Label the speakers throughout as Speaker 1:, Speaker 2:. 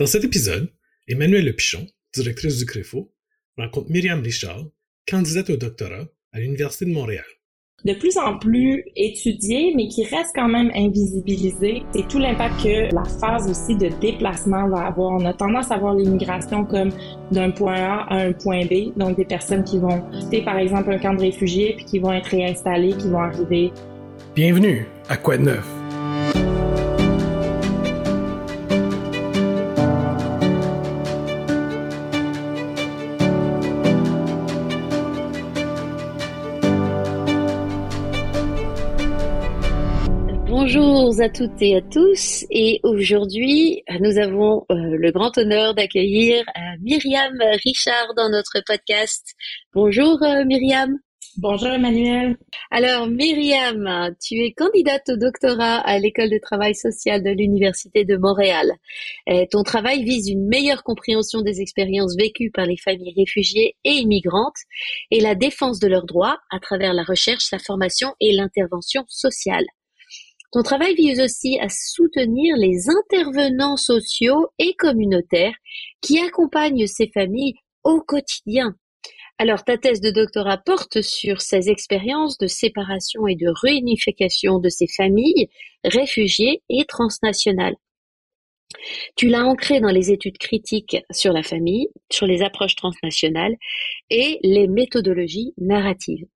Speaker 1: Dans cet épisode, Emmanuelle Lepichon, directrice du CREFO, rencontre Myriam Richard, candidate au doctorat à l'Université de Montréal.
Speaker 2: De plus en plus étudié, mais qui reste quand même invisibilisé, c'est tout l'impact que la phase aussi de déplacement va avoir. On a tendance à voir l'immigration comme d'un point A à un point B, donc des personnes qui vont quitter par exemple un camp de réfugiés puis qui vont être réinstallées, qui vont arriver.
Speaker 1: Bienvenue à Quoi de neuf?
Speaker 3: À toutes et à tous. Et aujourd'hui, nous avons euh, le grand honneur d'accueillir euh, Myriam Richard dans notre podcast. Bonjour euh, Myriam.
Speaker 2: Bonjour Emmanuel.
Speaker 3: Alors Myriam, tu es candidate au doctorat à l'école de travail social de l'Université de Montréal. ton travail vise une meilleure compréhension des expériences vécues par les familles réfugiées et immigrantes et la défense de leurs droits à travers la recherche, la formation et l'intervention sociale. Ton travail vise aussi à soutenir les intervenants sociaux et communautaires qui accompagnent ces familles au quotidien. Alors, ta thèse de doctorat porte sur ces expériences de séparation et de réunification de ces familles réfugiées et transnationales. Tu l'as ancré dans les études critiques sur la famille, sur les approches transnationales et les méthodologies narratives.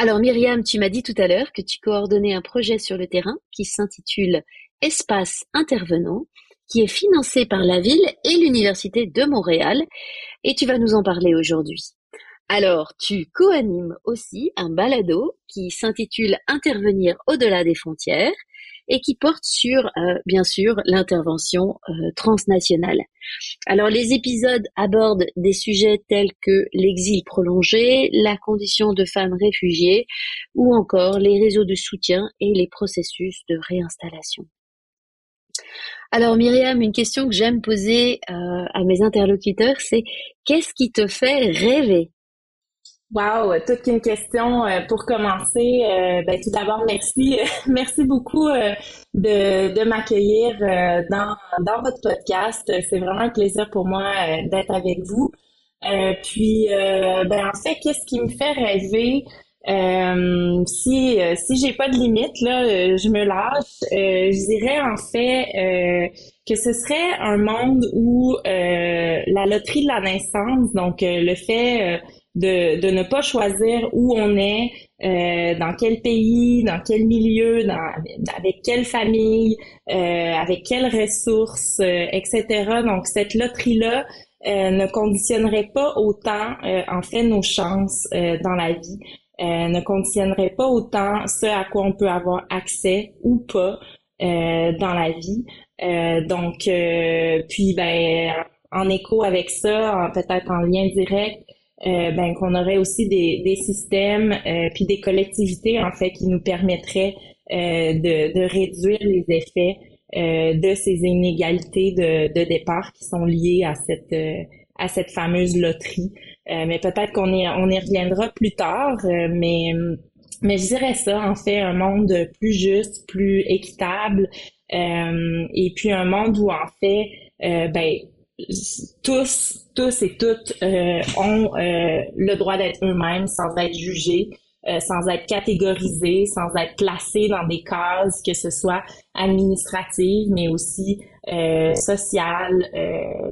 Speaker 3: Alors Myriam, tu m'as dit tout à l'heure que tu coordonnais un projet sur le terrain qui s'intitule Espace intervenant, qui est financé par la ville et l'Université de Montréal, et tu vas nous en parler aujourd'hui. Alors, tu co-animes aussi un balado qui s'intitule Intervenir au-delà des frontières et qui porte sur, euh, bien sûr, l'intervention euh, transnationale. Alors, les épisodes abordent des sujets tels que l'exil prolongé, la condition de femmes réfugiées ou encore les réseaux de soutien et les processus de réinstallation. Alors Myriam, une question que j'aime poser euh, à mes interlocuteurs, c'est qu'est-ce qui te fait rêver?
Speaker 2: Wow, toute une question euh, pour commencer. Euh, ben, tout d'abord, merci, merci beaucoup euh, de, de m'accueillir dans, dans votre podcast. C'est vraiment un plaisir pour moi d'être avec vous. puis, ben, en fait, qu'est-ce qui me fait rêver? si si j'ai pas de limite là, je me lâche. je dirais en fait que ce serait un monde où la loterie de la naissance, donc le fait de, de ne pas choisir où on est, euh, dans quel pays, dans quel milieu, dans, avec quelle famille, euh, avec quelles ressources, euh, etc. Donc cette loterie-là ne conditionnerait pas autant, en fait, nos chances dans la vie. ne conditionnerait pas autant ce à quoi on peut avoir accès ou pas dans la vie. donc, puis ben en écho avec ça, peut-être en lien direct, euh, ben, qu'on aurait aussi des, des systèmes euh, puis des collectivités en fait qui nous permettraient euh, de, de, réduire les effets de ces inégalités de, de, départ qui sont liées à cette à cette fameuse loterie. mais peut-être qu'on y, on y reviendra plus tard, mais mais je dirais ça en fait un monde plus juste, plus équitable, et puis un monde où en fait ben tous, tous et toutes euh, ont euh, le droit d'être eux-mêmes sans être jugés, euh, sans être catégorisés, sans être placés dans des cases, que ce soit administratives, mais aussi sociales.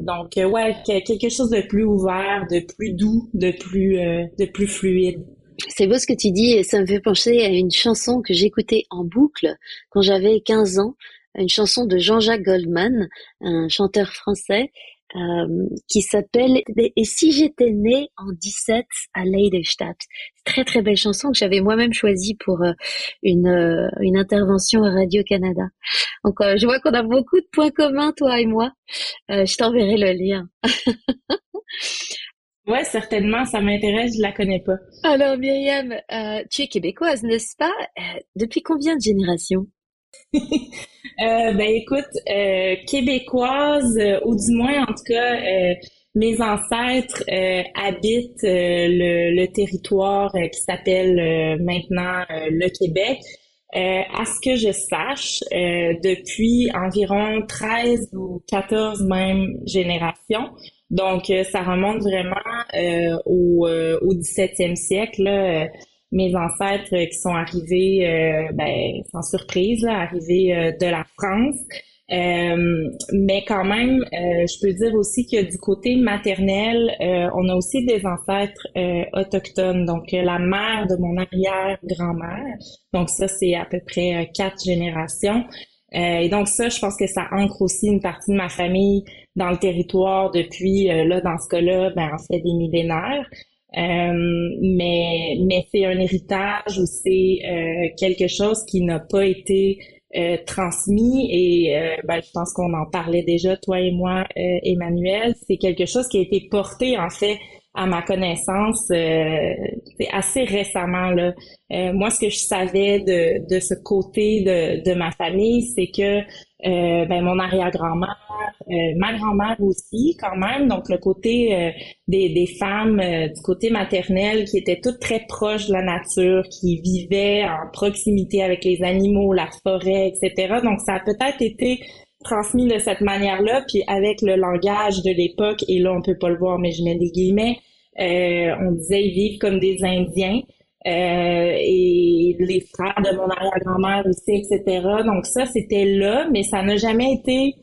Speaker 2: donc, ouais, quelque chose de plus ouvert, de plus doux, de plus, de plus fluide.
Speaker 3: C'est beau ce que tu dis et ça me fait penser à une chanson que j'écoutais en boucle quand j'avais 15 ans, une chanson de Jean-Jacques Goldman, un chanteur français, euh, qui s'appelle Et si j'étais née en 17 à Leidenstadt. Très très belle chanson que j'avais moi-même choisie pour euh, une, euh, une intervention à Radio-Canada. Donc je vois qu'on a beaucoup de points communs, toi et moi. je t'enverrai le lien.
Speaker 2: Ouais, certainement, ça m'intéresse, je la connais pas.
Speaker 3: Alors Myriam, tu es québécoise, n'est-ce pas? Depuis combien de générations?
Speaker 2: ben écoute, euh, québécoise, euh, ou du moins en tout cas, mes ancêtres habitent le, territoire qui s'appelle maintenant le Québec. à ce que je sache, depuis environ 13 ou 14 même générations. Donc, ça remonte vraiment au, au 17e siècle. Mes ancêtres qui sont arrivés, ben, sans surprise, là, arrivés de la France. Euh, mais quand même, euh, je peux dire aussi que du côté maternel, euh, on a aussi des ancêtres autochtones. Donc, la mère de mon arrière-grand-mère. Donc, ça, c'est à peu près quatre générations. et donc, ça, je pense que ça ancre aussi une partie de ma famille dans le territoire depuis, là, dans ce cas-là, ben, en fait, des millénaires. Mais mais c'est un héritage ou c'est quelque chose qui n'a pas été euh, transmis et euh, ben, je pense qu'on en parlait déjà toi et moi euh, Emmanuel. C'est quelque chose qui a été porté en fait à ma connaissance c'est assez récemment là. Moi ce que je savais de, de ce côté de, de ma famille c'est que ben mon arrière-grand-mère euh, ma grand-mère aussi, quand même. Donc, le côté euh, des, des, femmes euh, du côté maternel qui étaient toutes très proches de la nature, qui vivaient en proximité avec les animaux, la forêt, etc. Donc, ça a peut-être été transmis de cette manière-là, puis avec le langage de l'époque, et là, on peut pas le voir, mais je mets des guillemets, on disait ils vivent comme des Indiens. Et les frères de mon arrière-grand-mère aussi, etc. Donc ça, c'était là, mais ça n'a jamais été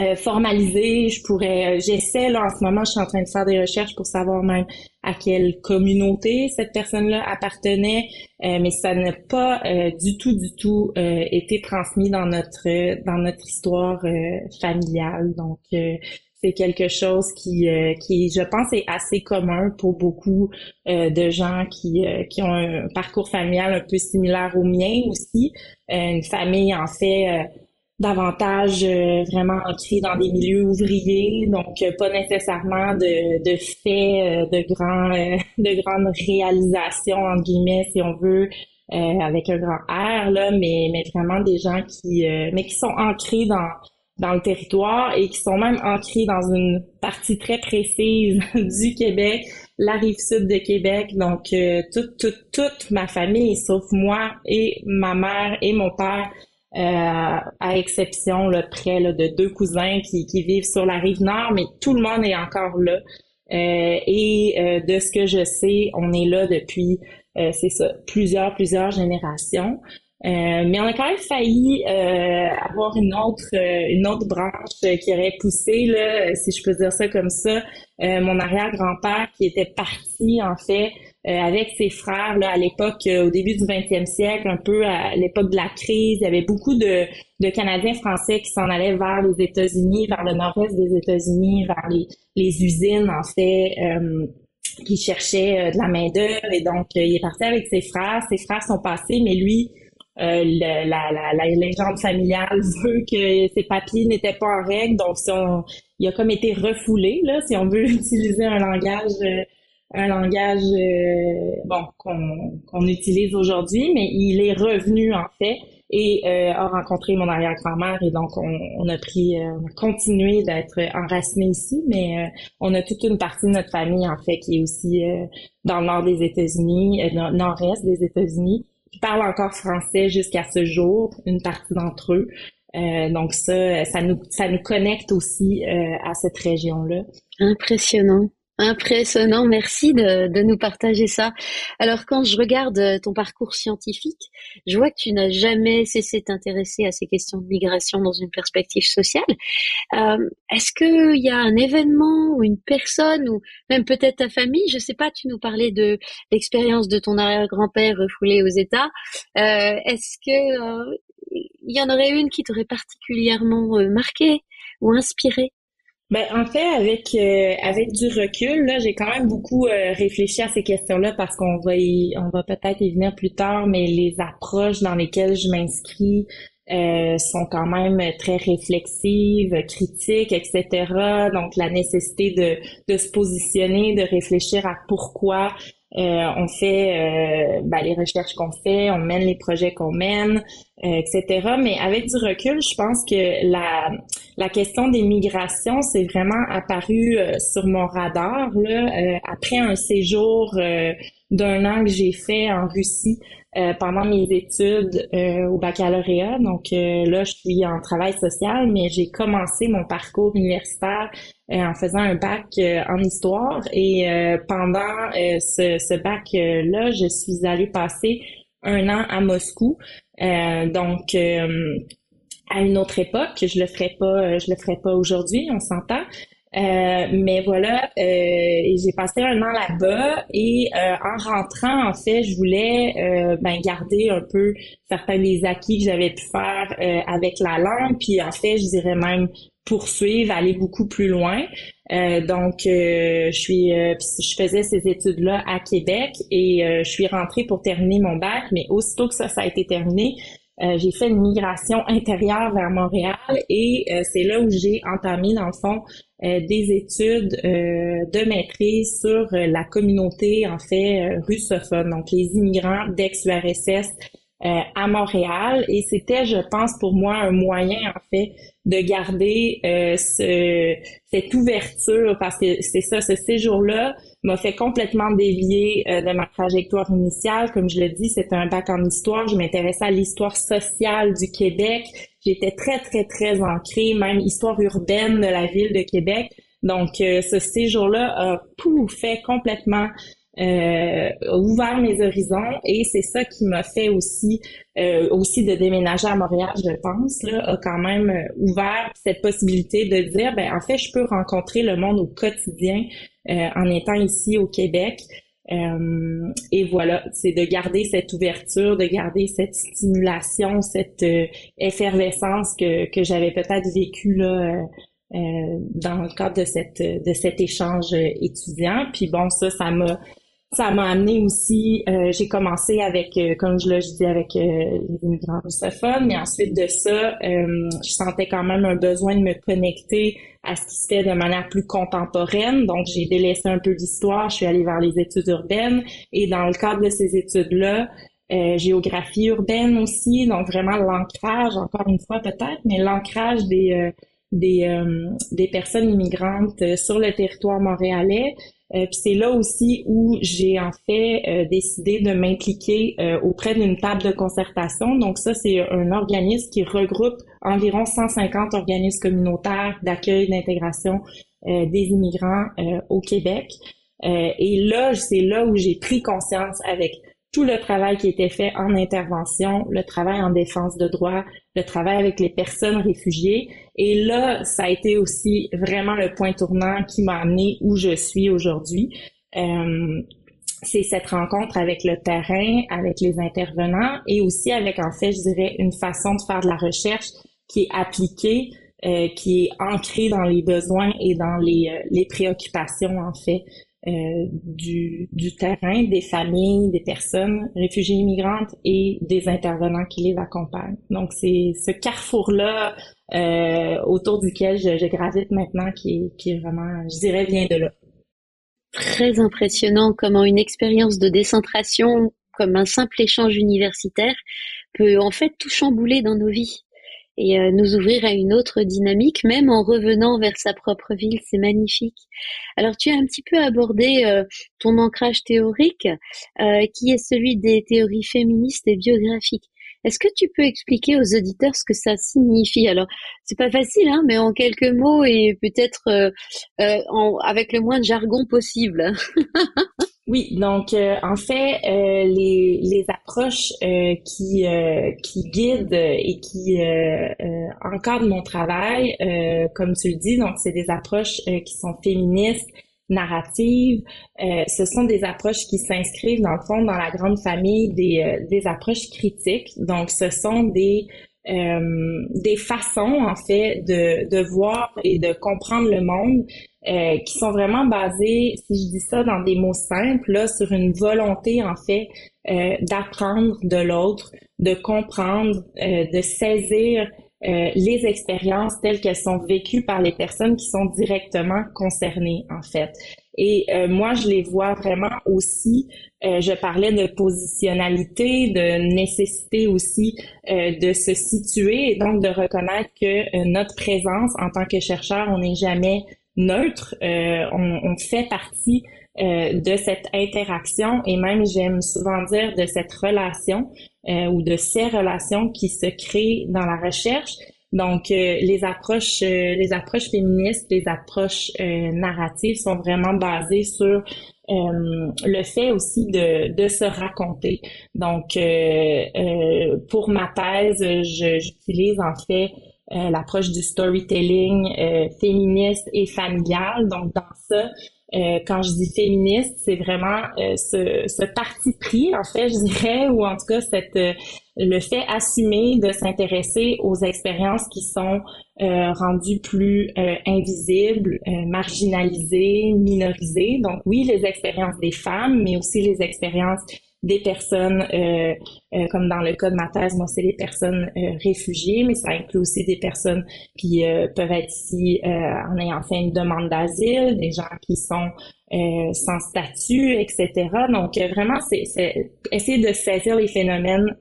Speaker 2: euh, formalisé. Je pourrais, euh, j'essaie là en ce moment, je suis en train de faire des recherches pour savoir même à quelle communauté cette personne-là appartenait, euh, mais ça n'a pas du tout, du tout été transmis dans notre dans notre histoire familiale. Donc c'est quelque chose qui, qui, je pense, est assez commun pour beaucoup de gens qui, qui ont un parcours familial un peu similaire au mien aussi. une famille, en fait, davantage euh, vraiment ancré dans des milieux ouvriers, donc euh, pas nécessairement de, de faits, euh, de grands, de grandes réalisations entre guillemets, si on veut, avec un grand R là, mais mais vraiment des gens qui, mais qui sont ancrés dans dans le territoire et qui sont même ancrés dans une partie très précise du Québec, la rive sud de Québec. Donc, toute, toute, toute ma famille, sauf moi et ma mère et mon père, euh, à exception là, près là, de deux cousins qui, qui, vivent sur la rive nord, mais tout le monde est encore là. Euh, et euh, de ce que je sais, on est là depuis, c'est ça, plusieurs, plusieurs générations. Mais on a quand même failli avoir une autre, une autre branche qui aurait poussé, là, si je peux dire ça comme ça. mon arrière-grand-père qui était parti en fait euh, avec ses frères là, à l'époque, euh, au début du 20e siècle, un peu à l'époque de la crise. Il y avait beaucoup de, de Canadiens français qui s'en allaient vers les États-Unis, vers le nord-est des États-Unis, vers les, les usines, en fait, euh, qui cherchaient de la main-d'œuvre. Et donc, il est parti avec ses frères. Ses frères sont passés, mais lui, la, la, la, légende familiale veut que ses papiers n'étaient pas en règle, donc il a comme été refoulé, là, si on veut utiliser un langage un langage euh, bon qu'on utilise aujourd'hui, mais il est revenu en fait et euh, a rencontré mon arrière-grand-mère. Et donc on, a pris, euh, on a continué d'être enraciné ici, mais on a toute une partie de notre famille en fait qui est aussi dans le nord des États-Unis, nord-est des États-Unis, qui parle encore français jusqu'à ce jour, une partie d'entre eux. donc ça, ça nous, ça nous connecte aussi à cette région-là.
Speaker 3: Impressionnant. Impressionnant, merci de, de, nous partager ça. Alors quand je regarde euh, ton parcours scientifique, je vois que tu n'as jamais cessé de t'intéresser à ces questions de migration dans une perspective sociale. Euh, Est-ce qu'il y a un événement ou une personne ou même peut-être ta famille, je sais pas, tu nous parlais de l'expérience de ton arrière-grand-père refoulé aux États. Euh, Est-ce que euh, il y en aurait une qui t'aurait particulièrement euh, marqué ou inspiré?
Speaker 2: Ben, en fait, avec euh, avec du recul, là, j'ai quand même beaucoup euh, réfléchi à ces questions-là parce qu'on va y, on va peut-être y venir plus tard, mais les approches dans lesquelles je m'inscris euh, sont quand même très réflexives, critiques, etc. Donc, la nécessité de, de se positionner, de réfléchir à pourquoi on fait euh, ben, les recherches qu'on fait, on mène les projets qu'on mène, euh, etc. Mais avec du recul, je pense que la, la question des migrations, c'est vraiment apparu sur mon radar là, après un séjour d'un an que j'ai fait en Russie euh, pendant mes études euh, au baccalauréat. Donc là, je suis en travail social, mais j'ai commencé mon parcours universitaire en faisant un bac en histoire. Et pendant ce, ce bac-là, je suis allée passer un an à Moscou. donc à une autre époque, je le ferai pas, je le ferai pas aujourd'hui, on s'entend. Euh, mais voilà, euh, j'ai passé un an là-bas et euh, en rentrant, en fait, je voulais ben, garder un peu certains des acquis que j'avais pu faire avec la langue, puis en fait, je dirais même poursuivre, aller beaucoup plus loin. donc, je suis, je faisais ces études-là à Québec et je suis rentrée pour terminer mon bac, mais aussitôt que ça, ça a été terminé, j'ai fait une migration intérieure vers Montréal et c'est là où j'ai entamé, dans le fond, euh, des études euh, de maîtrise sur euh, la communauté en fait russophone, donc les immigrants d'ex-URSS à Montréal. Et c'était, je pense, pour moi un moyen en fait de garder ce, cette ouverture parce que c'est ça, ce séjour-là m'a fait complètement dévier de ma trajectoire initiale. Comme je le dis, c'était un bac en histoire. Je m'intéressais à l'histoire sociale du Québec J'étais très, très, très ancrée, même histoire urbaine de la ville de Québec. Donc, euh, ce séjour-là a tout fait complètement euh, ouvert mes horizons et c'est ça qui m'a fait aussi euh, aussi de déménager à Montréal, je pense, là, a quand même euh, ouvert cette possibilité de dire, ben en fait, je peux rencontrer le monde au quotidien en étant ici au Québec. Euh, et voilà, c'est de garder cette ouverture, de garder cette stimulation, cette euh, effervescence que, que j'avais peut-être vécue là, euh, dans le cadre de cette de cet échange étudiant. Puis bon, ça, ça m'a ça m'a amené aussi, euh, j'ai commencé avec, euh, comme je le dis, avec euh, les immigrants russophones, mais ensuite de ça, je sentais quand même un besoin de me connecter à ce qui se fait de manière plus contemporaine. Donc, j'ai délaissé un peu l'histoire, je suis allée vers les études urbaines, et dans le cadre de ces études-là, géographie urbaine aussi, donc vraiment l'ancrage, encore une fois peut-être, mais l'ancrage des des, des personnes immigrantes sur le territoire montréalais, euh, puis c'est là aussi où j'ai en fait euh, décidé de m'impliquer euh, auprès d'une table de concertation. Donc ça, c'est un organisme qui regroupe environ 150 organismes communautaires d'accueil, d'intégration des immigrants au Québec. et là, c'est là où j'ai pris conscience avec tout le travail qui était fait en intervention, le travail en défense de droits, le travail avec les personnes réfugiées. Et là, ça a été aussi vraiment le point tournant qui m'a amené où je suis aujourd'hui. Euh, c'est cette rencontre avec le terrain, avec les intervenants et aussi avec, en fait, je dirais, une façon de faire de la recherche qui est appliquée, euh, qui est ancrée dans les besoins et dans les, euh, les préoccupations, en fait, euh, du, du, terrain, des familles, des personnes réfugiées immigrantes et des intervenants qui les accompagnent. Donc c'est ce carrefour-là euh, autour duquel je, je, gravite maintenant qui, qui est vraiment, je dirais, vient de là.
Speaker 3: Très impressionnant comment une expérience de décentration, comme un simple échange universitaire, peut en fait tout chambouler dans nos vies et euh, nous ouvrir à une autre dynamique, même en revenant vers sa propre ville, c'est magnifique. Alors tu as un petit peu abordé euh, ton ancrage théorique, euh, qui est celui des théories féministes et biographiques. Est-ce que tu peux expliquer aux auditeurs ce que ça signifie? Alors, c'est pas facile, hein, mais en quelques mots et peut-être avec le moins de jargon possible.
Speaker 2: Oui, donc euh, en fait, euh, les, les approches euh, qui, qui guident et qui encadrent mon travail, comme tu le dis, donc c'est des approches qui sont féministes, narratives. ce sont des approches qui s'inscrivent dans le fond dans la grande famille des, des approches critiques. Donc, ce sont des des façons en fait de, de voir et de comprendre le monde euh, qui sont vraiment basés, si je dis ça dans des mots simples, là, sur une volonté en fait euh, d'apprendre de l'autre, de comprendre, euh, de saisir les expériences telles qu'elles sont vécues par les personnes qui sont directement concernées en fait. Et moi, je les vois vraiment aussi. je parlais de positionnalité, de nécessité aussi de se situer et donc de reconnaître que notre présence en tant que chercheur, on n'est jamais neutre. On, on, fait partie de cette interaction et même, j'aime souvent dire, de cette relation ou de ces relations qui se créent dans la recherche. Donc, les approches, les approches féministes, les approches narratives sont vraiment basées sur euh, le fait aussi de, de se raconter. Donc, euh, euh, pour ma thèse, j'utilise en fait l'approche du storytelling féministe et familial. Donc, dans ça, quand je dis féministe, c'est vraiment ce, ce, parti pris, en fait, je dirais, ou en tout cas cette le fait assumé de s'intéresser aux expériences qui sont euh, rendues plus euh, invisibles, euh, marginalisées, minorisées. Donc oui, les expériences des femmes, mais aussi les expériences des personnes, comme dans le cas de ma thèse, moi, c'est les personnes réfugiées, mais ça inclut aussi des personnes qui peuvent être ici en ayant fait une demande d'asile, des gens qui sont sans statut, etc. Donc, vraiment, c'est essayer de saisir les phénomènes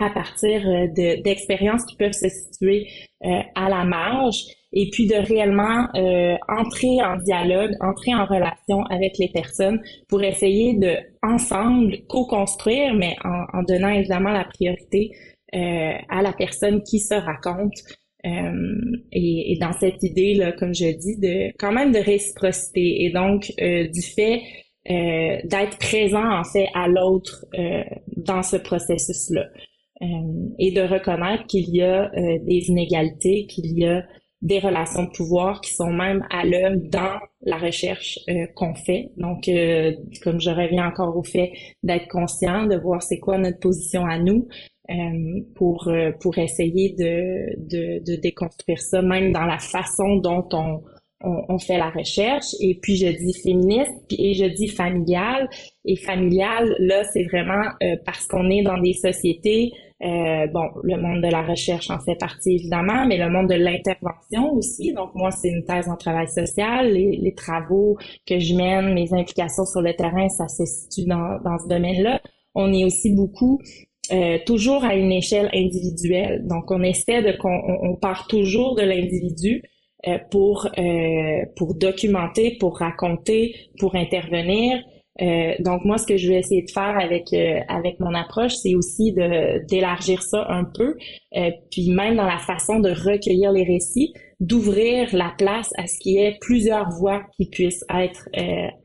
Speaker 2: à partir d'expériences qui peuvent se situer à la marge et puis de réellement euh, entrer en dialogue, entrer en relation avec les personnes pour essayer de ensemble co-construire, mais en, donnant évidemment la priorité euh, à la personne qui se raconte. Euh, et, et, dans cette idée là, comme je dis, de quand même de réciprocité et donc du fait d'être présent en fait à l'autre dans ce processus-là. et de reconnaître qu'il y a des inégalités, qu'il y a des relations de pouvoir qui sont même à l'œuvre dans la recherche euh, qu'on fait. Donc, euh, comme je reviens encore au fait d'être conscient, de voir c'est quoi notre position à nous euh, pour pour essayer de, de, de déconstruire ça, même dans la façon dont on, on, fait la recherche. Et puis je dis féministe et je dis familial. Et familial, là, c'est vraiment parce qu'on est dans des sociétés euh, bon, le monde de la recherche en fait partie évidemment, mais le monde de l'intervention aussi. Donc moi, c'est une thèse en travail social. Les, les, travaux que je mène, mes implications sur le terrain, ça se situe dans, dans ce domaine-là. On est aussi beaucoup euh, toujours à une échelle individuelle. Donc on essaie de qu'on on part toujours de l'individu euh, pour euh, pour documenter, pour raconter, pour intervenir. Euh, donc moi, ce que je vais essayer de faire avec euh, avec mon approche, c'est aussi de d'élargir ça un peu, puis même dans la façon de recueillir les récits, d'ouvrir la place à ce qu'il y ait plusieurs voix qui puissent être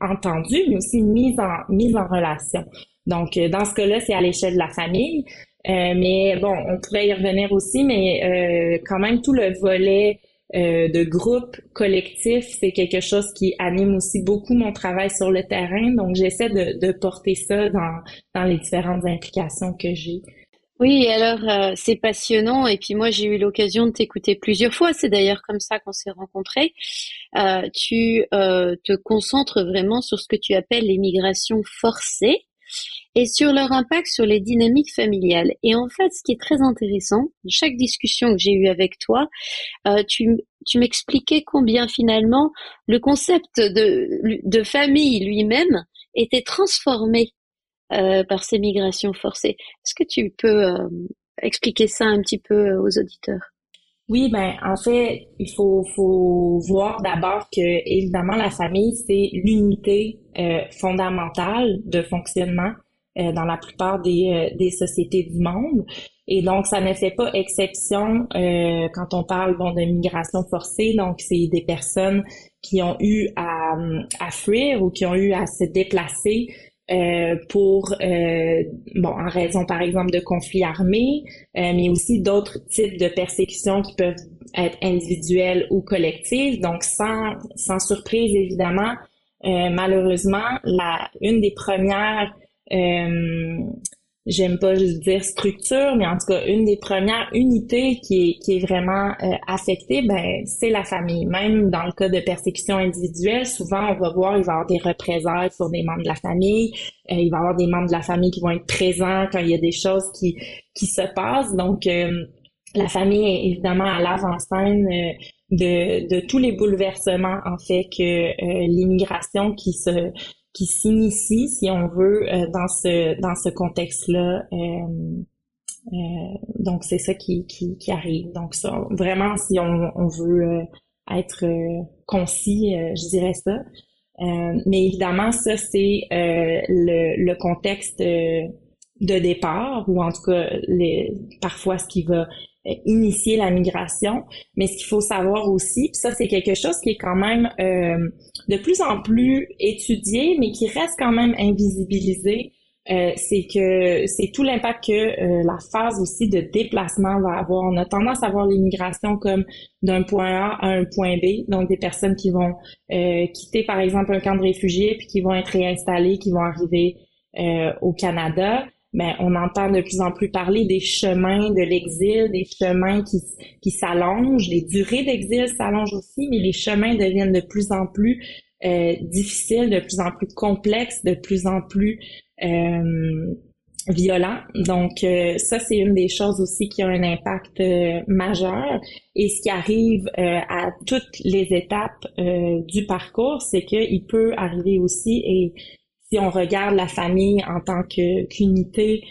Speaker 2: entendues, mais aussi mises en mises en relation. Donc dans ce cas-là, c'est à l'échelle de la famille, mais bon, on pourrait y revenir aussi, mais quand même tout le volet euh, de groupe collectif, c'est quelque chose qui anime aussi beaucoup mon travail sur le terrain. Donc, j'essaie de, de, porter ça dans, dans les différentes implications que j'ai.
Speaker 3: Oui, alors euh, c'est passionnant. Et puis moi, j'ai eu l'occasion de t'écouter plusieurs fois. C'est d'ailleurs comme ça qu'on s'est rencontrés. Euh, tu euh, te concentres vraiment sur ce que tu appelles l'immigration forcée et sur leur impact sur les dynamiques familiales. Et en fait, ce qui est très intéressant, chaque discussion que j'ai eue avec toi, euh, tu, tu m'expliquais combien finalement le concept de, de famille lui-même était transformé euh, par ces migrations forcées. Est-ce que tu peux euh, expliquer ça un petit peu aux auditeurs?
Speaker 2: Oui, ben en fait, il faut, faut voir d'abord que évidemment la famille c'est l'unité euh, fondamentale de fonctionnement euh, dans la plupart des, euh, des sociétés du monde. Et donc, ça ne fait pas exception euh, quand on parle bon, de migration forcée. Donc, c'est des personnes qui ont eu à, à fuir ou qui ont eu à se déplacer euh, pour euh, bon en raison par exemple de conflits armés, euh, mais aussi d'autres types de persécutions qui peuvent être individuelles ou collectives. Donc sans sans surprise évidemment, malheureusement la une des premières euh, j'aime pas juste dire structure, mais en tout cas une des premières unités qui est, qui est vraiment euh, affectée, ben c'est la famille. Même dans le cas de persécution individuelle, souvent on va voir il va y avoir des représailles sur des membres de la famille, euh, il va y avoir des membres de la famille qui vont être présents quand il y a des choses qui qui se passent. Donc la famille est évidemment à l'avant-scène de, de tous les bouleversements en fait que l'immigration qui se qui s'initie, si on veut, euh, dans ce dans ce contexte-là. Euh, euh, donc c'est ça qui, qui, qui, arrive. Donc ça, vraiment, si on, on veut être concis, je dirais ça. mais évidemment, ça, c'est le, le, contexte de départ, ou en tout cas les, parfois ce qui va initier la migration. Mais ce qu'il faut savoir aussi, puis ça c'est quelque chose qui est quand même euh, de plus en plus étudié, mais qui reste quand même invisibilisé, euh, c'est que c'est tout l'impact que euh, la phase aussi de déplacement va avoir. On a tendance à voir l'immigration comme d'un point A à un point B, donc des personnes qui vont quitter par exemple un camp de réfugiés puis qui vont être réinstallées, qui vont arriver au Canada mais on entend de plus en plus parler des chemins de l'exil, des chemins qui, qui s'allongent, les durées d'exil s'allongent aussi, mais les chemins deviennent de plus en plus euh, difficiles, de plus en plus complexes, de plus en plus euh, violents. Donc euh, ça, c'est une des choses aussi qui a un impact euh, majeur. Et ce qui arrive euh, à toutes les étapes du parcours, c'est qu'il peut arriver aussi, et si on regarde la famille en tant qu'unité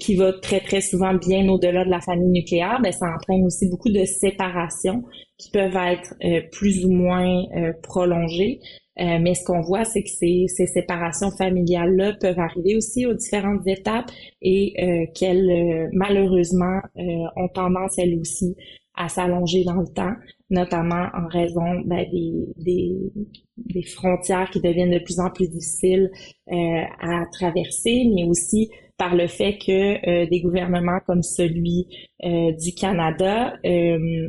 Speaker 2: qui va très très souvent bien au-delà de la famille nucléaire, ben ça entraîne aussi beaucoup de séparations qui peuvent être euh, plus ou moins euh, prolongées. Euh, mais ce qu'on voit, c'est que ces, ces séparations familiales-là peuvent arriver aussi aux différentes étapes et qu'elles, malheureusement, ont tendance, elles aussi, à s'allonger dans le temps notamment en raison ben, des, des, des, frontières qui deviennent de plus en plus difficiles euh, à traverser, mais aussi par le fait que euh, des gouvernements comme celui euh, du Canada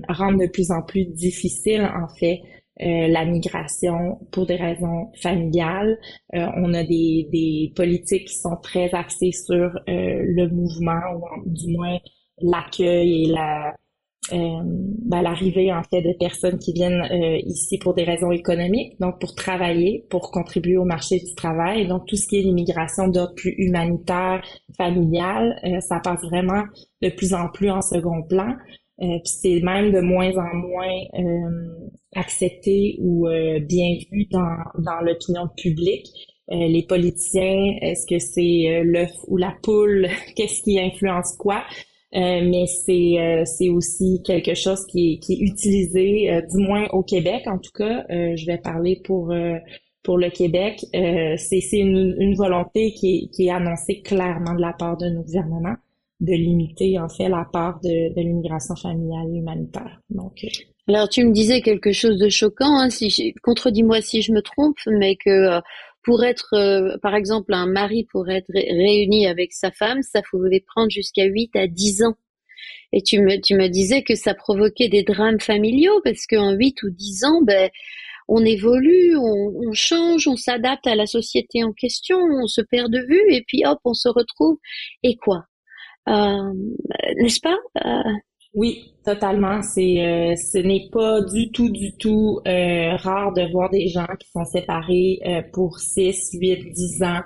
Speaker 2: rendent de plus en plus difficile, en fait, la migration pour des raisons familiales. on a des, des politiques qui sont très axées sur le mouvement, ou du moins l'accueil et la euh, ben, l'arrivée en fait de personnes qui viennent euh, ici pour des raisons économiques, donc pour travailler, pour contribuer au marché du travail. Donc tout ce qui est l'immigration d'ordre plus humanitaire, familial, euh, ça passe vraiment de plus en plus en second plan. puis c'est même de moins en moins accepté ou bien vu dans, dans l'opinion publique. les politiciens, est-ce que c'est l'œuf ou la poule? Qu'est-ce qui influence quoi? Euh, mais c'est euh, c'est aussi quelque chose qui est, qui est utilisé, euh, du moins au Québec en tout cas. je vais parler pour pour le Québec. c'est c'est une, une, volonté qui est, qui est annoncée clairement de la part de nos gouvernements de limiter en fait la part de, de l'immigration familiale et humanitaire. Donc
Speaker 3: alors tu me disais quelque chose de choquant, hein, si contredis-moi si je me trompe, mais que pour être, euh, par exemple, un mari pour être réuni avec sa femme, ça pouvait prendre jusqu'à 8 à 10 ans. Et tu me, tu me disais que ça provoquait des drames familiaux parce qu'en 8 ou 10 ans, ben, on évolue, on, change, on s'adapte à la société en question, on se perd de vue et puis hop, on se retrouve. Et quoi? Euh, N'est-ce pas? Euh,
Speaker 2: oui, totalement. C'est, euh, ce n'est pas du tout, du tout euh, rare de voir des gens qui sont séparés euh, pour 6, 8, 10 ans,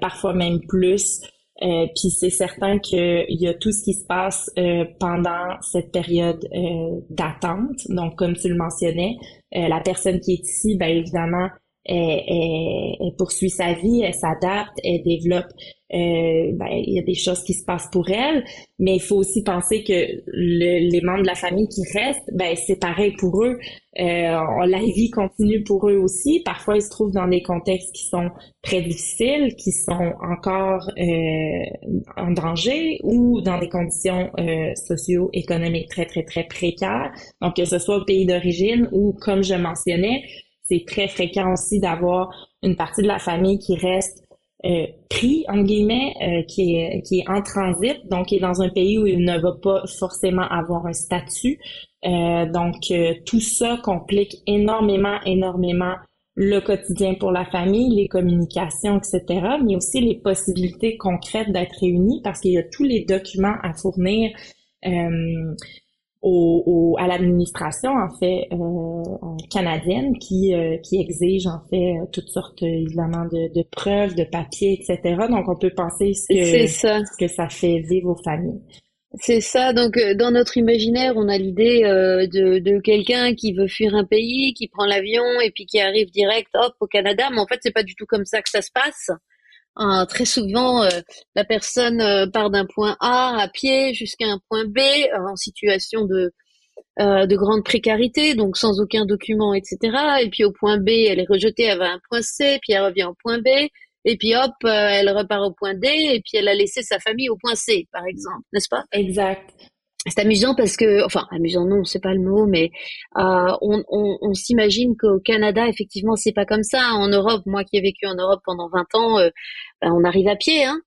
Speaker 2: parfois même plus. Puis c'est certain qu'il y a tout ce qui se passe pendant cette période d'attente. Donc, comme tu le mentionnais, la personne qui est ici, bien évidemment, elle, poursuit sa vie, elle s'adapte, elle développe. Euh, ben, il y a des choses qui se passent pour elle, mais il faut aussi penser que les membres de la famille qui restent, ben c'est pareil pour eux. Euh, la vie continue pour eux aussi. Parfois, ils se trouvent dans des contextes qui sont très difficiles, qui sont encore euh, en danger ou dans des conditions euh, socio-économiques très très très précaires. Donc que ce soit au pays d'origine ou, comme je mentionnais, c'est très fréquent aussi d'avoir une partie de la famille qui reste euh, pris, en guillemets, euh, qui, est, qui est en transit, donc qui est dans un pays où il ne va pas forcément avoir un statut. Euh, donc, euh, tout ça complique énormément, énormément le quotidien pour la famille, les communications, etc., mais aussi les possibilités concrètes d'être réunis parce qu'il y a tous les documents à fournir. Euh, au, à l'administration en fait euh, canadienne qui euh, qui exige en fait toutes sortes évidemment de, de preuves de papiers etc donc on peut penser ce que ça. Ce que ça fait vivre aux familles.
Speaker 3: C'est ça. Donc euh, dans notre imaginaire on a l'idée de, de quelqu'un qui veut fuir un pays qui prend l'avion et puis qui arrive direct hop au Canada. Mais en fait c'est pas du tout comme ça que ça se passe très souvent, euh, la personne euh, part d'un point A à pied jusqu'à un point B euh, en situation de de grande précarité, donc sans aucun document, etc. Et puis au point B, elle est rejetée, elle va à un point C, puis elle revient au point B, et puis hop, elle repart au point D, et puis elle a laissé sa famille au point C, par exemple, n'est-ce pas?
Speaker 2: Exact
Speaker 3: c'est amusant parce que, enfin, amusant non, c'est pas le mot, mais euh, on, on, s'imagine qu'au Canada, effectivement, c'est pas comme ça. En Europe, moi qui ai vécu en Europe pendant 20 ans, euh, ben, on arrive à pied, hein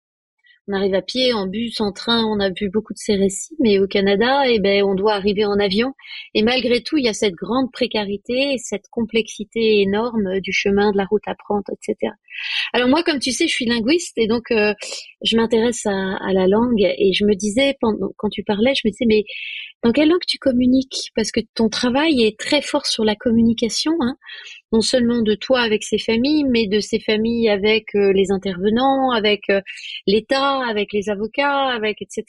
Speaker 3: on arrive à pied, en bus, en train, on a vu beaucoup de ces récits, mais au Canada, eh ben, on doit arriver en avion. Et malgré tout, il y a cette grande précarité, cette complexité énorme du chemin, de la route à prendre, etc. Alors moi, comme tu sais, je suis linguiste et donc euh, je m'intéresse à, à, la langue et je me disais, quand tu parlais, je me disais, mais dans quelle langue tu communiques? Parce que ton travail est très fort sur la communication, hein non seulement de toi avec ces familles, mais de ces familles avec euh, les intervenants, avec euh, l'État, avec les avocats, avec etc.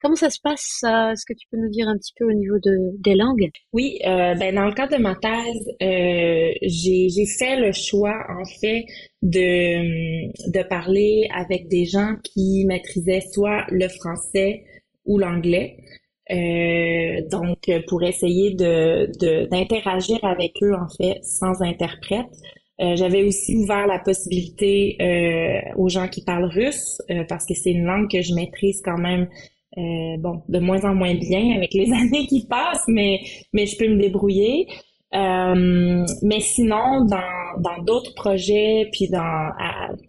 Speaker 3: Comment ça se passe Est-ce que tu peux nous dire un petit peu au niveau de, des langues?
Speaker 2: Oui, euh, ben dans le cadre de ma thèse, euh, j'ai fait le choix en fait de de parler avec des gens qui maîtrisaient soit le français ou l'anglais. Euh, donc, pour essayer de d'interagir avec eux, en fait, sans interprète. Euh, J'avais aussi ouvert la possibilité euh, aux gens qui parlent russe, euh, parce que c'est une langue que je maîtrise quand même, euh, bon, de moins en moins bien avec les années qui passent, mais, mais je peux me débrouiller. mais sinon, dans dans d'autres projets, puis dans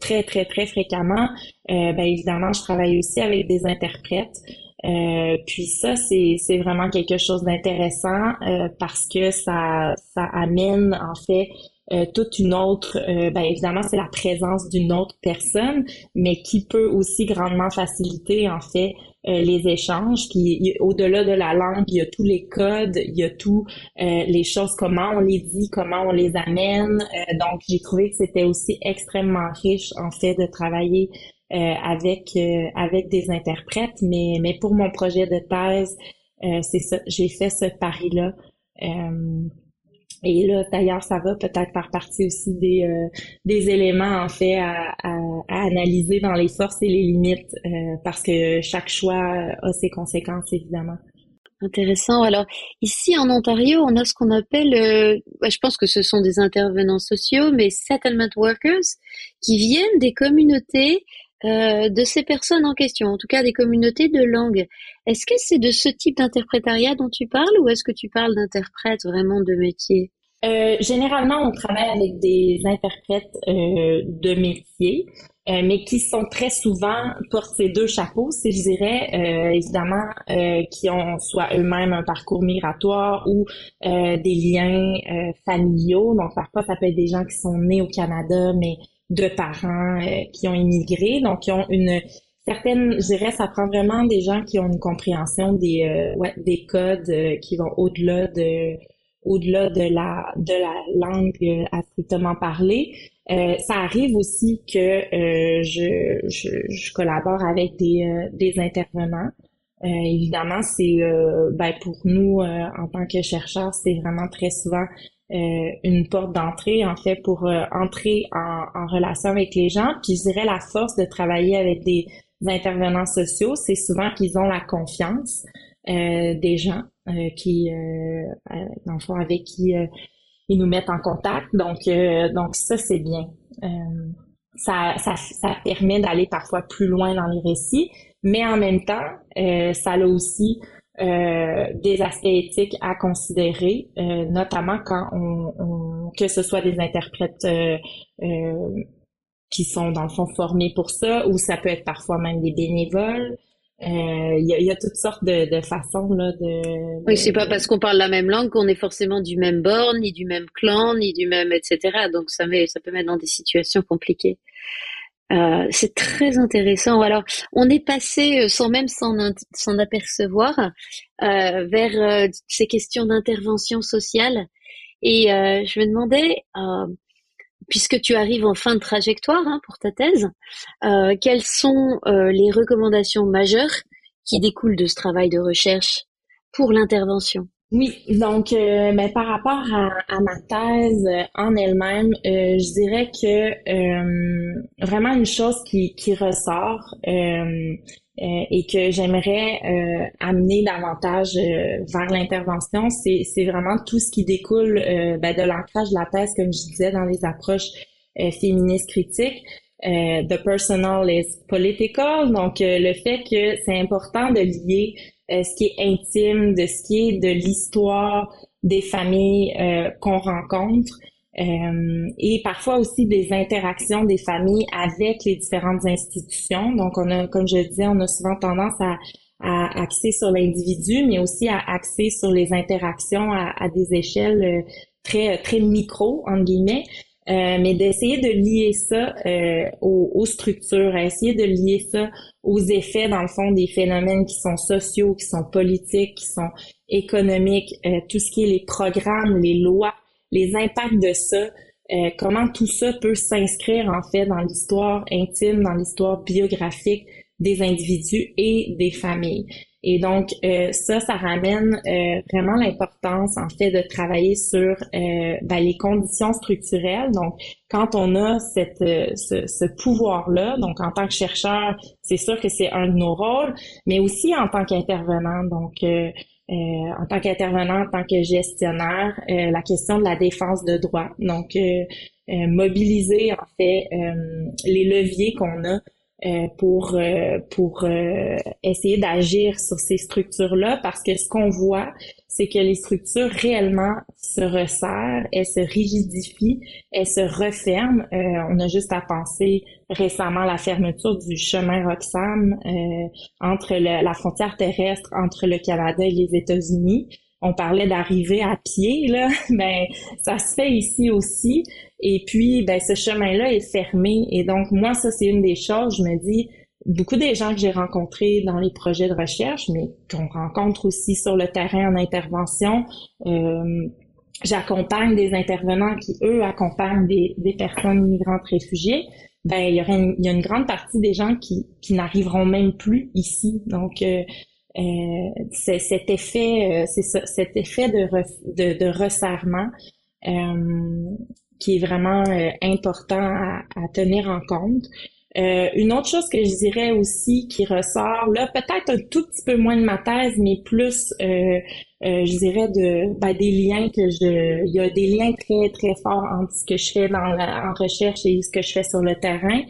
Speaker 2: très très très fréquemment, ben évidemment, je travaille aussi avec des interprètes. Euh, puis ça, c'est, vraiment quelque chose d'intéressant euh, parce que ça, ça amène en fait euh, toute une autre, ben évidemment c'est la présence d'une autre personne, mais qui peut aussi grandement faciliter en fait les échanges. Qui au-delà de la langue, il y a tous les codes, il y a tous les choses, comment on les dit, comment on les amène. donc j'ai trouvé que c'était aussi extrêmement riche en fait de travailler euh, avec euh, avec des interprètes, mais mais pour mon projet de thèse, euh, c'est ça, j'ai fait ce pari là. et là, d'ailleurs, ça va peut-être faire partie aussi des, des éléments, en fait, à, à, analyser dans les forces et les limites, parce que chaque choix a ses conséquences, évidemment.
Speaker 3: Intéressant. Alors, ici en Ontario, on a ce qu'on appelle, je pense que ce sont des intervenants sociaux, mais settlement workers, qui viennent des communautés euh, de ces personnes en question, en tout cas des communautés de langue. Est-ce que c'est de ce type d'interprétariat dont tu parles ou est-ce que tu parles d'interprètes vraiment de métier?
Speaker 2: Euh, Généralement, on travaille avec des interprètes euh, de métier, euh, mais qui sont très souvent portent ces deux chapeaux, si je dirais, euh, évidemment, qui ont soit eux-mêmes un parcours migratoire ou des liens familiaux. Donc parfois, ça peut être des gens qui sont nés au Canada, mais de parents euh, qui ont immigré, donc qui ont une certaine, je dirais, ça prend vraiment des gens qui ont une compréhension des euh, des codes euh, qui vont au-delà de au-delà de la de la langue à strictement parler. ça arrive aussi que je, je, je, collabore avec des, des intervenants. évidemment, c'est ben pour nous en tant que chercheurs, c'est vraiment très souvent une porte d'entrée en fait pour euh, entrer en, en, relation avec les gens. Puis je dirais la force de travailler avec des, intervenants sociaux, c'est souvent qu'ils ont la confiance euh, des gens qui, dans le fond, avec qui ils nous mettent en contact. Donc, donc ça c'est bien. ça, ça, ça permet d'aller parfois plus loin dans les récits, mais en même temps, ça a aussi euh, des aspects éthiques à considérer, euh, notamment quand on, on, que ce soit des interprètes euh, euh, qui sont dans le fond formés pour ça, ou ça peut être parfois même des bénévoles. Il y, a, y, a, toutes sortes de, de façons là de.
Speaker 3: Oui, c'est pas parce qu'on parle la même langue qu'on est forcément du même bord, ni du même clan, ni du même etc. Donc ça met, ça peut mettre dans des situations compliquées. Euh, c'est très intéressant. Alors, on est passé euh, sans même s'en apercevoir euh, vers ces questions d'intervention sociale. Et je me demandais, puisque tu arrives en fin de trajectoire hein, pour ta thèse, quelles sont les recommandations majeures qui découlent de ce travail de recherche pour l'intervention?
Speaker 2: Oui, donc euh, mais par rapport à, ma thèse euh, en elle-même, euh, je dirais que vraiment une chose qui, qui ressort, et que j'aimerais amener davantage vers l'intervention, c'est vraiment tout ce qui découle ben, de l'ancrage de la thèse, comme je disais, dans les approches féministes critiques. the personal is political, donc le fait que c'est important de lier ce qui est intime, de ce qui est de l'histoire des familles qu'on rencontre euh, et parfois aussi des interactions des familles avec les différentes institutions. Donc, on a, comme je disais, on a souvent tendance à, à axer sur l'individu, mais aussi à axer sur les interactions à, à des échelles euh, très très micro, en guillemets. Euh, mais d'essayer de lier ça euh, aux, aux, structures, à essayer de lier ça aux effets, dans le fond, des phénomènes qui sont sociaux, qui sont politiques, qui sont économiques, euh, tout ce qui est les programmes, les lois les impacts de ça, euh, comment tout ça peut s'inscrire en fait dans l'histoire intime, dans l'histoire biographique des individus et des familles. Et donc euh, ça, ça ramène euh, vraiment l'importance en fait de travailler sur ben, les conditions structurelles. Donc quand on a cette, ce, ce pouvoir-là, donc en tant que chercheur, c'est sûr que c'est un de nos rôles, mais aussi en tant qu'intervenant. Donc euh, en tant qu'intervenant, en tant que gestionnaire, euh, la question de la défense de droit. Donc, euh, mobiliser en fait les leviers qu'on a pour pour essayer d'agir sur ces structures-là, parce que ce qu'on voit, c'est que les structures réellement se resserrent, elles se rigidifient, elles se referment. Euh, on a juste à penser récemment à la fermeture du chemin Roxham euh, entre la frontière terrestre entre le Canada et les États-Unis. On parlait d'arriver à pied, là, ben ça se fait ici aussi. Et puis, ben ce chemin-là est fermé. Et donc, moi, ça, c'est une des choses, je me dis, beaucoup des gens que j'ai rencontrés dans les projets de recherche, mais qu'on rencontre aussi sur le terrain en intervention. Euh, J'accompagne des intervenants qui, eux, accompagnent des, des personnes migrantes réfugiées. Ben, il y, aurait une, il y a une grande partie des gens qui, qui n'arriveront même plus ici. Donc, euh, euh, c'est cet effet, euh, c'est cet effet de, de, de resserrement euh, qui est vraiment euh, important à, à, tenir en compte. Euh, une autre chose que je dirais aussi qui ressort, là, peut-être un tout petit peu moins de ma thèse, mais plus, euh, euh, je dirais, de ben, des liens que je... Il y a des liens très, très forts entre ce que je fais dans la, en recherche et ce que je fais sur le terrain.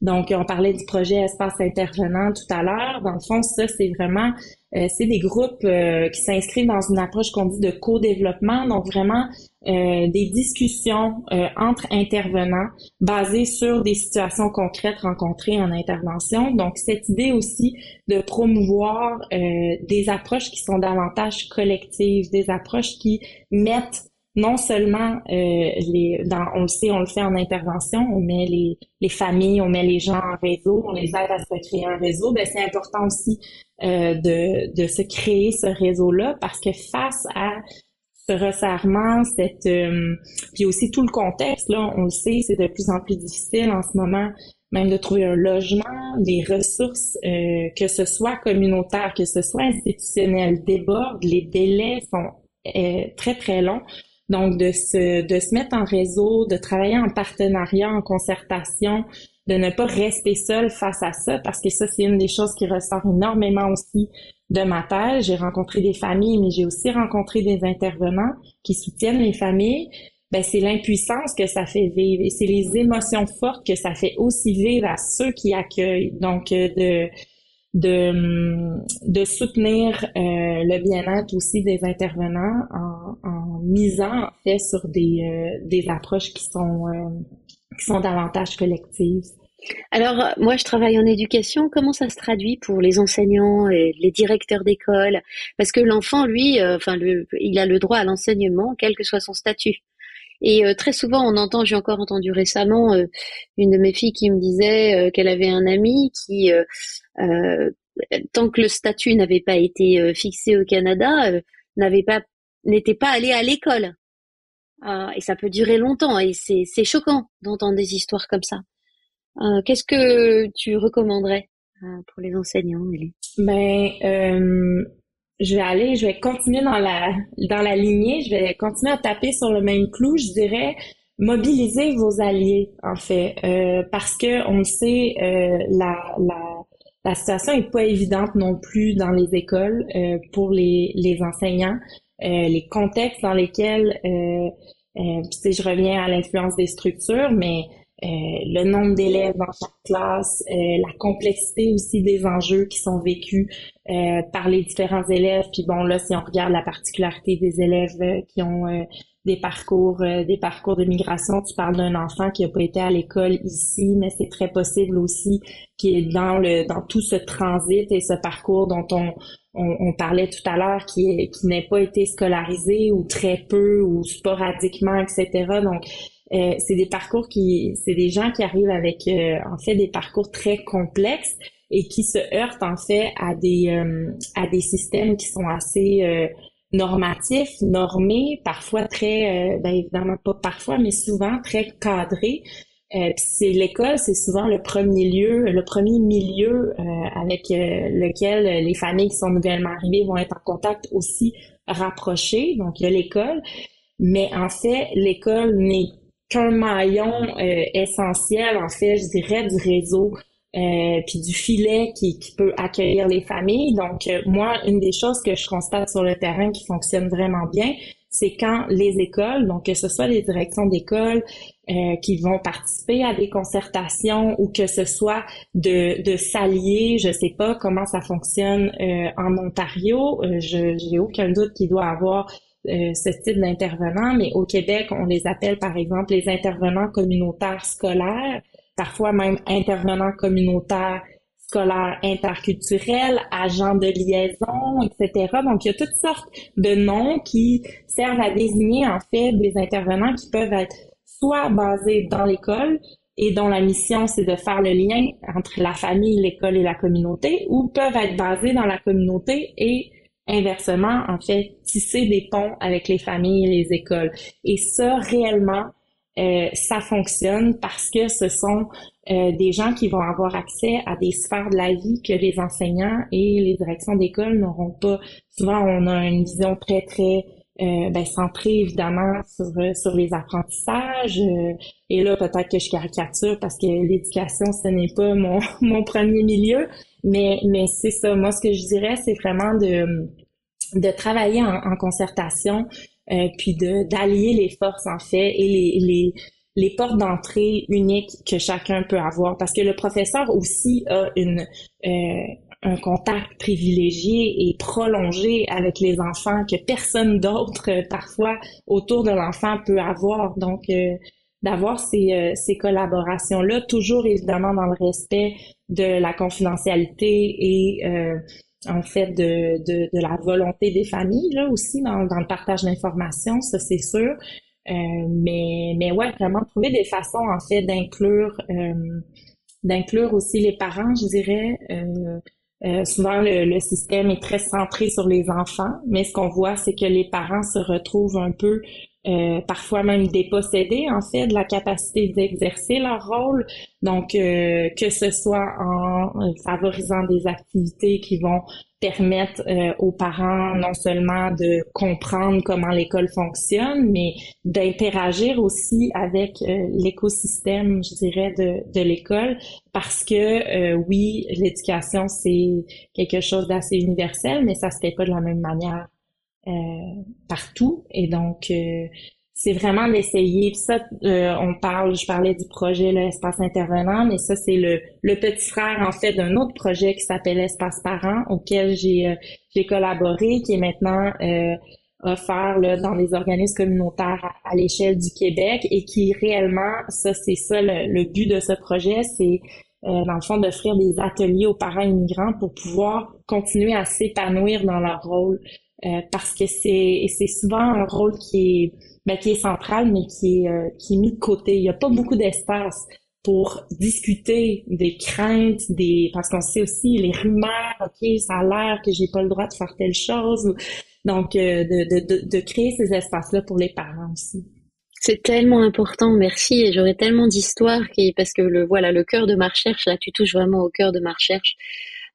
Speaker 2: Donc, on parlait du projet Espace Intervenant tout à l'heure. Dans le fond, ça, c'est vraiment, c'est des groupes euh, qui s'inscrivent dans une approche qu'on dit de co-développement. Donc, vraiment, euh, des discussions entre intervenants basées sur des situations concrètes rencontrées en intervention. Donc, cette idée aussi de promouvoir des approches qui sont davantage collectives, des approches qui mettent non seulement euh, les, dans, on le sait, on le fait en intervention, on met les, les familles, on met les gens en réseau, on les aide à se créer un réseau, ben c'est important aussi euh, de, se créer ce réseau-là parce que face à ce resserrement, cette euh, puis aussi tout le contexte, là, on le sait, c'est de plus en plus difficile en ce moment même de trouver un logement, des ressources, que ce soit communautaire, que ce soit institutionnel, débordent, les délais sont très très longs. Donc, de se, de se mettre en réseau, de travailler en partenariat, en concertation, de ne pas rester seul face à ça, parce que ça, c'est une des choses qui ressort énormément aussi de ma thèse. J'ai rencontré des familles, mais j'ai aussi rencontré des intervenants qui soutiennent les familles. Ben, c'est l'impuissance que ça fait vivre et c'est les émotions fortes que ça fait aussi vivre à ceux qui accueillent. Donc, euh, de, de, de soutenir euh, le bien-être aussi des intervenants en, en, misant en fait sur des, euh, des approches qui sont euh, qui sont davantage collectives.
Speaker 3: Alors moi je travaille en éducation, comment ça se traduit pour les enseignants et les directeurs d'école? Parce que l'enfant lui, enfin le, il a le droit à l'enseignement quel que soit son statut. Et très souvent, on entend, j'ai encore entendu récemment une de mes filles qui me disait qu'elle avait un ami qui euh, tant que le statut n'avait pas été euh, fixé au Canada, euh, n'avait pas n'était pas allé à l'école. et ça peut durer longtemps et c'est c'est choquant d'entendre des histoires comme ça. Qu'est-ce que tu recommanderais pour les enseignants,
Speaker 2: Ben, je vais aller, je vais continuer dans la dans la lignée, je vais continuer à taper sur le même clou. Je dirais mobiliser vos alliés en fait, parce que on le sait, la, la la situation est pas évidente non plus dans les écoles euh, pour les, les enseignants. Euh, les contextes dans lesquels, euh, euh, je reviens à l'influence des structures, mais euh, le nombre d'élèves dans chaque classe, euh, la complexité aussi des enjeux qui sont vécus euh, par les différents élèves. Puis bon, là, si on regarde la particularité des élèves qui ont des parcours, des parcours de migration, tu parles d'un enfant qui n'a pas été à l'école ici, mais c'est très possible aussi qui est dans le dans tout ce transit et ce parcours dont on on, parlait tout à l'heure, qui, qui n'ait pas été scolarisé ou très peu ou sporadiquement, etc. Donc, euh, c'est des parcours qui, c'est des gens qui arrivent avec euh, en fait des parcours très complexes et qui se heurtent en fait à des euh, à des systèmes qui sont assez normatifs, normés, parfois très, ben évidemment pas parfois, mais souvent très cadrés. c'est l'école, c'est souvent le premier lieu, le premier milieu avec lequel les familles qui sont nouvellement arrivées vont être en contact aussi rapprochés. Donc il y a l'école, mais en fait l'école n'est qu'un maillon euh, essentiel, en fait, je dirais, du réseau. Euh, puis du filet qui, qui, peut accueillir les familles. Donc, euh, moi, une des choses que je constate sur le terrain qui fonctionne vraiment bien, c'est quand les écoles, donc que ce soit les directions d'école euh, qui vont participer à des concertations ou que ce soit de, de s'allier, je sais pas comment ça fonctionne en Ontario, je j'ai aucun doute qu'il doit avoir euh, ce type d'intervenants, mais au Québec, on les appelle par exemple les intervenants communautaires scolaires, parfois même intervenants communautaires scolaires interculturels, agents de liaison, etc. Donc, il y a toutes sortes de noms qui servent à désigner en fait des intervenants qui peuvent être soit basés dans l'école et dont la mission c'est de faire le lien entre la famille, l'école et la communauté, ou peuvent être basés dans la communauté et inversement, en fait, tisser des ponts avec les familles et les écoles. Et ça, réellement, euh, ça fonctionne parce que ce sont euh, des gens qui vont avoir accès à des sphères de la vie que les enseignants et les directions d'école n'auront pas. Souvent, on a une vision très, très euh, ben, centrée, évidemment, sur, sur les apprentissages. et là, peut-être que je caricature parce que l'éducation, ce n'est pas mon, mon premier milieu, mais, mais c'est ça. Moi, ce que je dirais, c'est vraiment de, de travailler en, concertation, euh, puis de d'allier les forces en fait et les, les, les portes d'entrée uniques que chacun peut avoir. Parce que le professeur aussi a une euh, un contact privilégié et prolongé avec les enfants que personne d'autre euh, parfois autour de l'enfant peut avoir. Donc d'avoir ces, ces collaborations-là, toujours évidemment dans le respect de la confidentialité et euh, en fait de, de, de, la volonté des familles là aussi dans, dans le partage d'informations, ça c'est sûr. Euh, mais mais ouais, vraiment trouver des façons en fait d'inclure euh, d'inclure aussi les parents, je dirais. Euh, euh, souvent, le, le, système est très centré sur les enfants, mais ce qu'on voit, c'est que les parents se retrouvent un peu euh, parfois même dépossédés en fait de la capacité d'exercer leur rôle. Donc euh, que ce soit en favorisant des activités qui vont permettre euh, aux parents non seulement de comprendre comment l'école fonctionne, mais d'interagir aussi avec l'écosystème, je dirais, de, de l'école, parce que oui, l'éducation c'est quelque chose d'assez universel, mais ça se fait pas de la même manière euh, partout. Et donc, euh, c'est vraiment d'essayer. Ça, euh, on parle, je parlais du projet l'espace intervenant, mais ça c'est le, le petit frère en fait d'un autre projet qui s'appelle Espace Parent, auquel j'ai j'ai collaboré, qui est maintenant offert là, dans les organismes communautaires à, l'échelle du Québec et qui réellement, ça c'est ça le, le, but de ce projet, c'est dans le fond d'offrir des ateliers aux parents immigrants pour pouvoir continuer à s'épanouir dans leur rôle euh, parce que c'est c'est souvent un rôle qui est ben, qui est central mais qui est euh, qui est mis de côté. Il n'y a pas beaucoup d'espace pour discuter des craintes, des parce qu'on sait aussi les rumeurs, ok, ça a l'air que j'ai pas le droit de faire telle chose. Donc euh, de, de, de, créer ces espaces-là pour les parents aussi.
Speaker 3: C'est tellement important, merci. Et j'aurais tellement d'histoires parce que le voilà, le cœur de ma recherche, là, tu touches vraiment au cœur de ma recherche.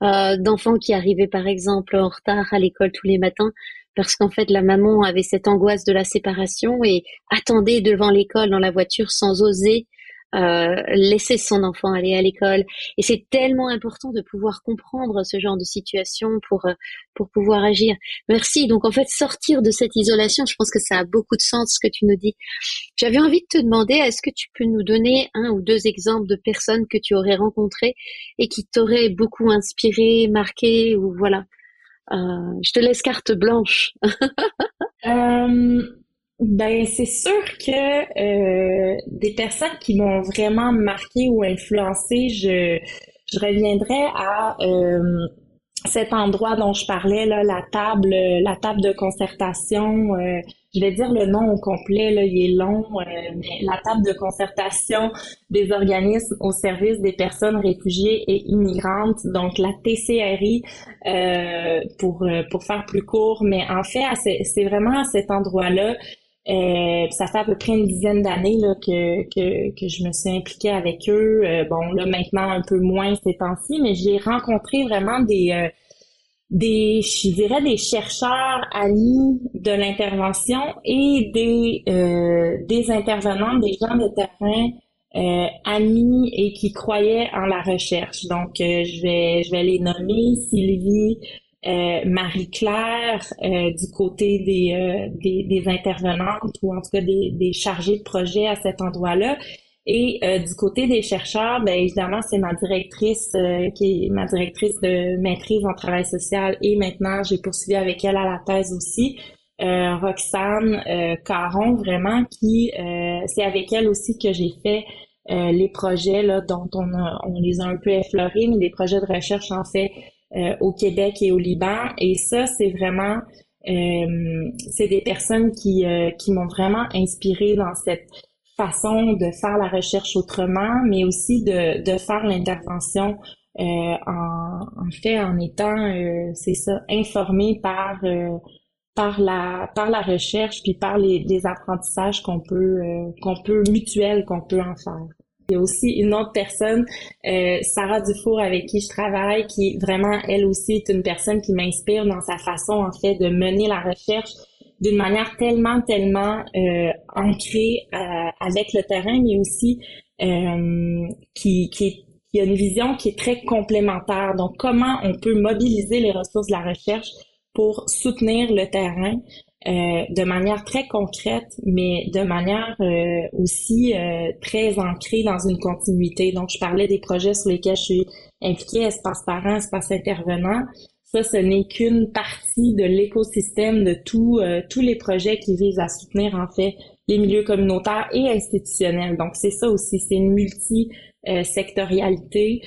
Speaker 3: Euh, d'enfants qui arrivaient par exemple en retard à l'école tous les matins parce qu'en fait la maman avait cette angoisse de la séparation et attendait devant l'école dans la voiture sans oser euh, laisser son enfant aller à l'école. Et c'est tellement important de pouvoir comprendre ce genre de situation pour euh, pour pouvoir agir. Merci. Donc en fait, sortir de cette isolation, je pense que ça a beaucoup de sens ce que tu nous dis. J'avais envie de te demander, est-ce que tu peux nous donner un ou deux exemples de personnes que tu aurais rencontrées et qui t'auraient beaucoup inspiré, marqué ou voilà. Euh, je te laisse carte blanche.
Speaker 2: euh, ben, c'est sûr que euh, des personnes qui m'ont vraiment marqué ou influencé, je, reviendrai à euh, cet endroit dont je parlais, là, la table, la table de concertation. Euh, je vais dire le nom au complet, il est long, mais la table de concertation des organismes au service des personnes réfugiées et immigrantes, donc la TCRI, pour pour faire plus court. Mais en fait, c'est vraiment à cet endroit-là euh, ça fait à peu près une dizaine d'années là, que, que, que, je me suis impliquée avec eux. Euh, bon, là maintenant un peu moins ces temps-ci, mais j'ai rencontré vraiment des, euh, des, je dirais des chercheurs amis de l'intervention et des, des intervenants, des gens de terrain amis et qui croyaient en la recherche. Donc, je vais je vais les nommer Sylvie, euh, Marie-Claire euh, du côté des, euh, des, des, intervenantes ou en tout cas des, des chargés de projet à cet endroit-là. Et du côté des chercheurs, ben évidemment, c'est ma directrice qui est ma directrice de maîtrise en travail social et maintenant j'ai poursuivi avec elle à la thèse aussi. Roxane Caron, vraiment, qui c'est avec elle aussi que j'ai fait les projets là, dont on, on les a un peu effleurés, mais des projets de recherche en fait euh, au Québec et au Liban. Et ça, c'est vraiment, euh, c'est des personnes qui, euh, qui m'ont vraiment inspiré dans cette façon de faire la recherche autrement, mais aussi de, de faire l'intervention euh, en, en, fait en étant, c'est ça, informé par par la par la recherche puis par les, les apprentissages qu'on peut qu'on peut mutuels qu'on peut en faire. Il y a aussi une autre personne, euh, Sarah Dufour, avec qui je travaille, qui vraiment, elle aussi, est une personne qui m'inspire dans sa façon, en fait, de mener la recherche d'une manière tellement, tellement euh, ancrée euh, avec le terrain, mais aussi qui, qui a une vision qui est très complémentaire. Donc, comment on peut mobiliser les ressources de la recherche pour soutenir le terrain euh, de manière très concrète, mais de manière euh, aussi euh, très ancrée dans une continuité. Donc, je parlais des projets sur lesquels je suis impliquée, espace parent, espace intervenant. Ça, ce n'est qu'une partie de l'écosystème de tous tous les projets qui visent à soutenir en fait les milieux communautaires et institutionnels. Donc, c'est ça aussi, c'est une multi sectorialité.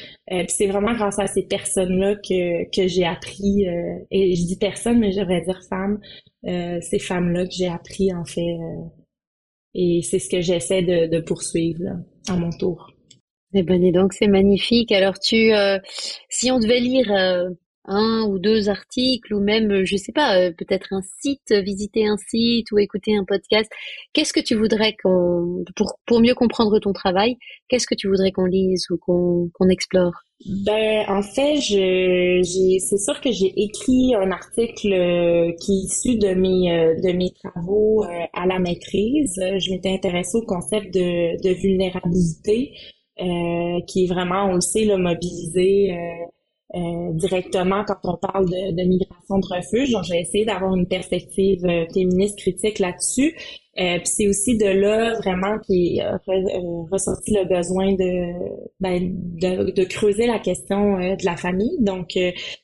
Speaker 2: c'est vraiment grâce à ces personnes-là que, que j'ai appris, et je dis personne, mais je devrais dire femme, euh, ces femmes-là que j'ai appris en fait. Euh, et c'est ce que j'essaie de, de poursuivre à mon tour.
Speaker 3: Eh ben, et donc c'est magnifique. Alors tu, euh, si on devait lire un ou deux articles ou même, euh, je sais pas, euh, peut-être un site, visiter un site ou écouter un podcast. Qu'est-ce que tu voudrais qu'on, pour, pour mieux comprendre ton travail, qu'est-ce que tu voudrais qu'on lise ou qu'on qu'on explore?
Speaker 2: Ben, en fait, je, j'ai, c'est sûr que j'ai écrit un article euh, qui est issu de mes, de mes travaux à la maîtrise. Je m'étais intéressée au concept de, de vulnérabilité, qui est vraiment, on le sait, le mobilisé euh, directement quand on parle de, de migration de refuge. Donc, j'ai essayé d'avoir une perspective euh, féministe critique là-dessus. Euh, puis c'est aussi de là vraiment qui a ressorti le besoin de, ben, de, de, creuser la question de la famille. Donc,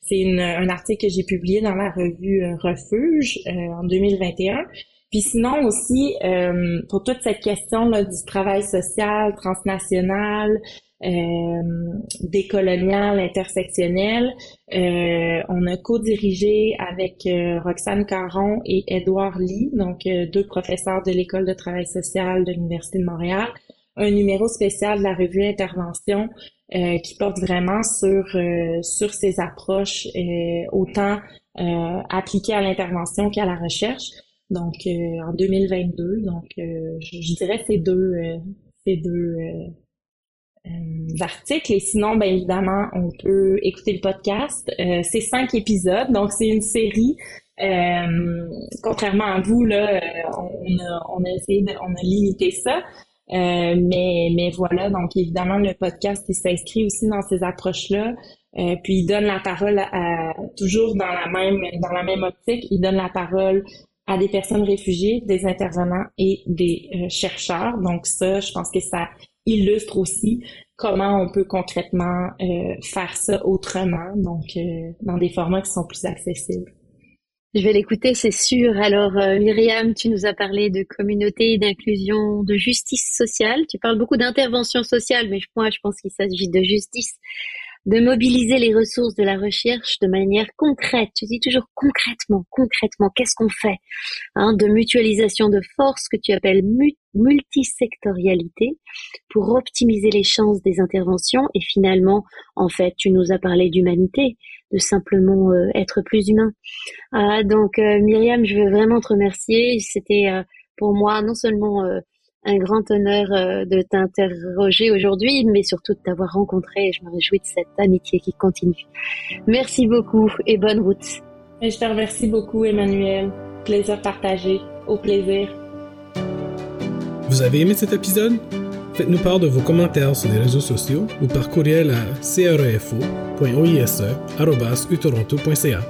Speaker 2: c'est un article que j'ai publié dans la revue Refuge en 2021. Puis sinon aussi, pour toute cette question là, du travail social, transnational, euh, décolonial intersectionnel. Euh, on a co-dirigé avec euh, Roxane Caron et Édouard Lee, donc euh, deux professeurs de l'École de travail social de l'Université de Montréal, un numéro spécial de la revue Intervention qui porte vraiment sur sur ces approches autant appliquées à l'intervention qu'à la recherche. Donc en 2022, donc je, je, dirais ces deux ces deux euh, articles. Et sinon, bien évidemment, on peut écouter le podcast. Euh, c'est cinq épisodes, donc c'est une série. Euh, contrairement à vous, là, on a, on a essayé de, on a limité ça. mais, mais voilà, donc évidemment, le podcast, s'inscrit aussi dans ces approches-là. puis il donne la parole à, toujours dans la même dans la même optique, il donne la parole à des personnes réfugiées, des intervenants et des chercheurs. Donc ça, je pense que ça illustre aussi comment on peut concrètement euh, faire ça autrement, donc euh, dans des formats qui sont plus accessibles.
Speaker 3: Je vais l'écouter, c'est sûr. Alors, euh, Myriam, tu nous as parlé de communauté, d'inclusion, de justice sociale. Tu parles beaucoup d'intervention sociale, mais moi, je pense qu'il s'agit de justice de mobiliser les ressources de la recherche de manière concrète. Tu dis toujours concrètement, concrètement, qu'est-ce qu'on fait hein, De mutualisation de forces que tu appelles multisectorialité pour optimiser les chances des interventions et finalement, en fait, tu nous as parlé d'humanité, de simplement euh, être plus humain. Ah, donc, euh, Myriam, je veux vraiment te remercier. C'était euh, pour moi non seulement un grand honneur euh, de t'interroger aujourd'hui, mais surtout de t'avoir rencontré. Je me réjouis de cette amitié qui continue. Merci beaucoup et bonne route.
Speaker 2: Et je te remercie beaucoup, Emmanuel. Plaisir partagé. Au plaisir.
Speaker 1: Vous avez aimé cet épisode? Faites-nous part de vos commentaires sur les réseaux sociaux ou par courriel à crefo.oise.utoronto.ca.